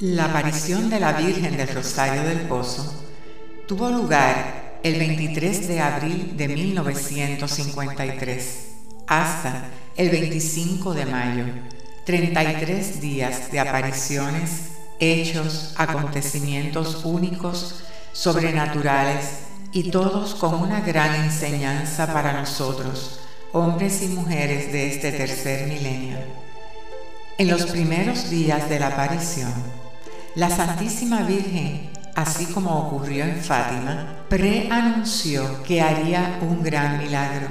La aparición de la Virgen del Rosario del Pozo tuvo lugar el 23 de abril de 1953 hasta el 25 de mayo, 33 días de apariciones, hechos, acontecimientos únicos, sobrenaturales y todos con una gran enseñanza para nosotros, hombres y mujeres de este tercer milenio. En los primeros días de la aparición, la Santísima Virgen, así como ocurrió en Fátima, preanunció que haría un gran milagro.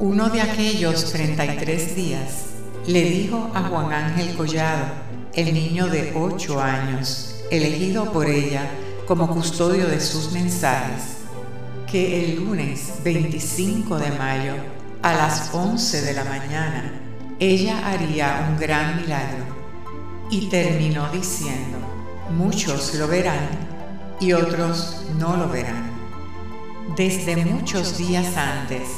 Uno de aquellos 33 días le dijo a Juan Ángel Collado, el niño de 8 años, elegido por ella como custodio de sus mensajes, que el lunes 25 de mayo a las 11 de la mañana ella haría un gran milagro. Y terminó diciendo, muchos lo verán y otros no lo verán. Desde muchos días antes,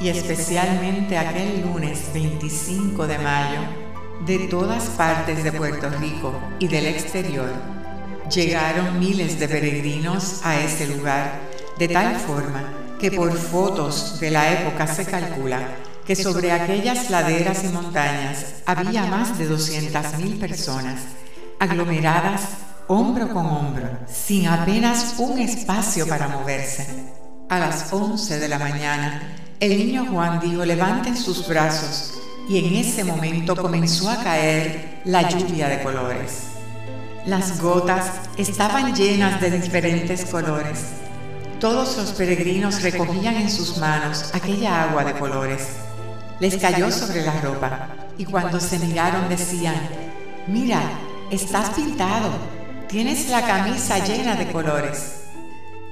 y especialmente aquel lunes 25 de mayo, de todas partes de Puerto Rico y del exterior, llegaron miles de peregrinos a ese lugar, de tal forma que por fotos de la época se calcula que sobre aquellas laderas y montañas había más de 200.000 personas aglomeradas hombro con hombro, sin apenas un espacio para moverse. A las 11 de la mañana, el niño Juan dijo, levanten sus brazos, y en ese momento comenzó a caer la lluvia de colores. Las gotas estaban llenas de diferentes colores. Todos los peregrinos recogían en sus manos aquella agua de colores. Les cayó sobre la ropa y cuando se miraron decían, mira, estás pintado, tienes la camisa llena de colores.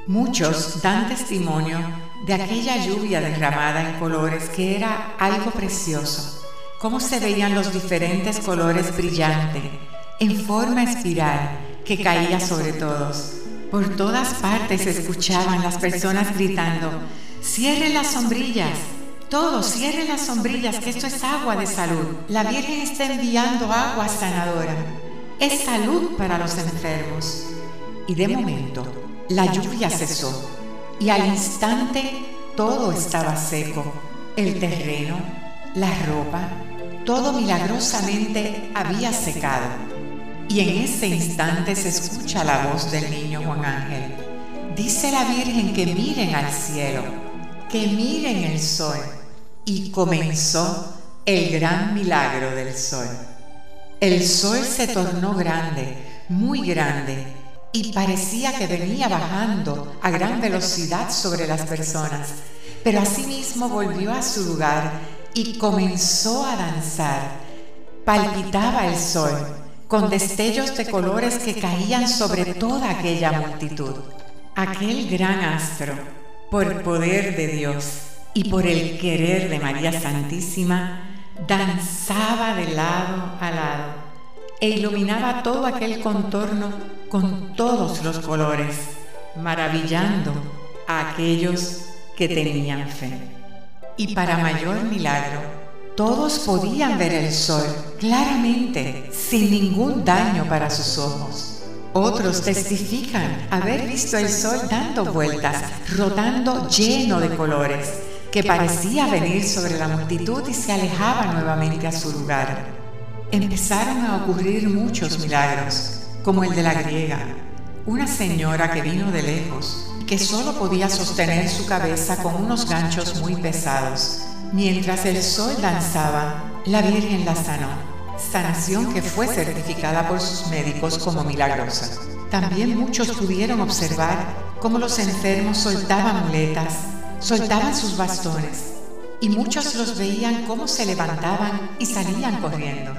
Muchos dan testimonio de aquella lluvia derramada en colores que era algo precioso, cómo se veían los diferentes colores brillantes, en forma espiral, que caía sobre todos. Por todas partes escuchaban las personas gritando, cierren las sombrillas, todos cierren las sombrillas, que esto es agua de salud. La Virgen está enviando agua sanadora es salud para los enfermos. Y de momento, la lluvia cesó y al instante todo estaba seco. El terreno, la ropa, todo milagrosamente había secado. Y en ese instante se escucha la voz del niño Juan Ángel. Dice la Virgen que miren al cielo, que miren el sol. Y comenzó el gran milagro del sol. El sol se tornó grande, muy grande, y parecía que venía bajando a gran velocidad sobre las personas, pero asimismo volvió a su lugar y comenzó a danzar. Palpitaba el sol, con destellos de colores que caían sobre toda aquella multitud. Aquel gran astro, por poder de Dios y por el querer de María Santísima, danzaba de lado a lado e iluminaba todo aquel contorno con todos los colores, maravillando a aquellos que tenían fe. Y para mayor milagro, todos podían ver el sol claramente, sin ningún daño para sus ojos. Otros testifican haber visto el sol dando vueltas, rotando lleno de colores que parecía venir sobre la multitud y se alejaba nuevamente a su lugar. Empezaron a ocurrir muchos milagros, como el de la griega, una señora que vino de lejos, que solo podía sostener su cabeza con unos ganchos muy pesados. Mientras el sol danzaba, la Virgen la sanó, sanación que fue certificada por sus médicos como milagrosa. También muchos pudieron observar cómo los enfermos soltaban muletas soltaban sus bastones y muchos los veían cómo se levantaban y salían corriendo.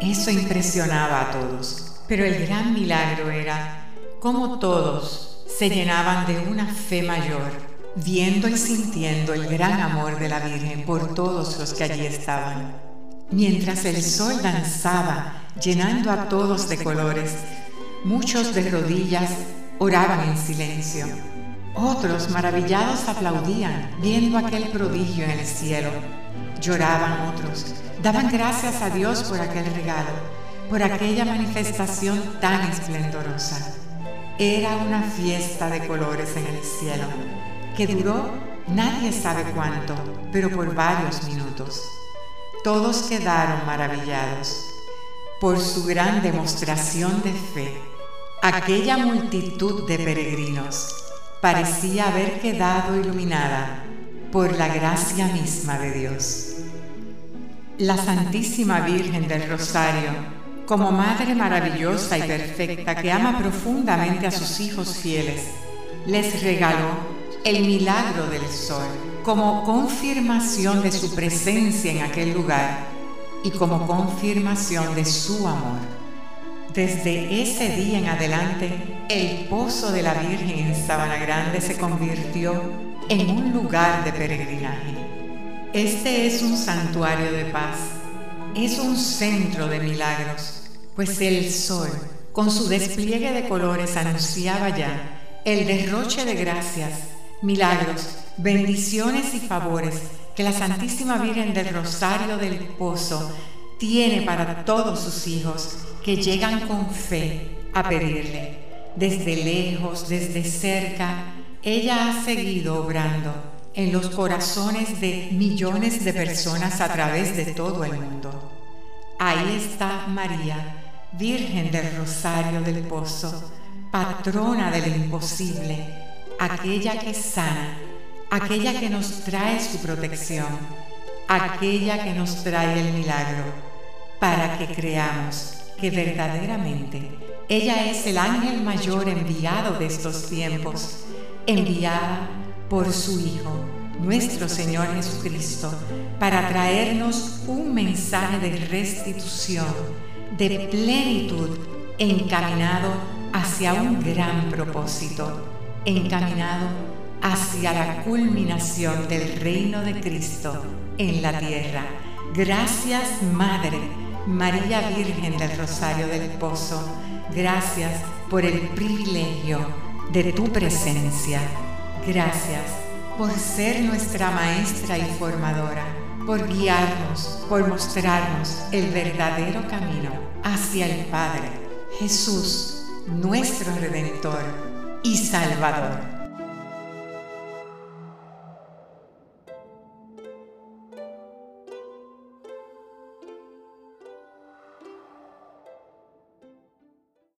Eso impresionaba a todos, pero el gran milagro era cómo todos se llenaban de una fe mayor, viendo y sintiendo el gran amor de la Virgen por todos los que allí estaban. Mientras el sol danzaba, llenando a todos de colores, muchos de rodillas oraban en silencio otros maravillados aplaudían viendo aquel prodigio en el cielo. Lloraban otros, daban gracias a Dios por aquel regalo. por aquella manifestación tan esplendorosa. Era una fiesta de colores en el cielo, que duró nadie sabe cuánto, pero por varios minutos. Todos quedaron maravillados por su gran demostración de fe. Aquella multitud de peregrinos parecía haber quedado iluminada por la gracia misma de Dios. La Santísima Virgen del Rosario, como Madre maravillosa y perfecta que ama profundamente a sus hijos fieles, les regaló el milagro del sol como confirmación de su presencia en aquel lugar y como confirmación de su amor. Desde ese día en adelante, el pozo de la Virgen en Sabana Grande se convirtió en un lugar de peregrinaje. Este es un santuario de paz, es un centro de milagros, pues el sol, con su despliegue de colores, anunciaba ya el derroche de gracias, milagros, bendiciones y favores que la Santísima Virgen del Rosario del Pozo tiene para todos sus hijos que llegan con fe a pedirle. Desde lejos, desde cerca, ella ha seguido obrando en los corazones de millones de personas a través de todo el mundo. Ahí está María, Virgen del Rosario del Pozo, patrona del imposible, aquella que sana, aquella que nos trae su protección, aquella que nos trae el milagro, para que creamos que verdaderamente ella es el ángel mayor enviado de estos tiempos, enviada por su Hijo, nuestro Señor Jesucristo, para traernos un mensaje de restitución, de plenitud, encaminado hacia un gran propósito, encaminado hacia la culminación del reino de Cristo en la tierra. Gracias, Madre María Virgen del Rosario del Pozo, gracias por el privilegio de tu presencia. Gracias por ser nuestra maestra y formadora, por guiarnos, por mostrarnos el verdadero camino hacia el Padre, Jesús, nuestro Redentor y Salvador.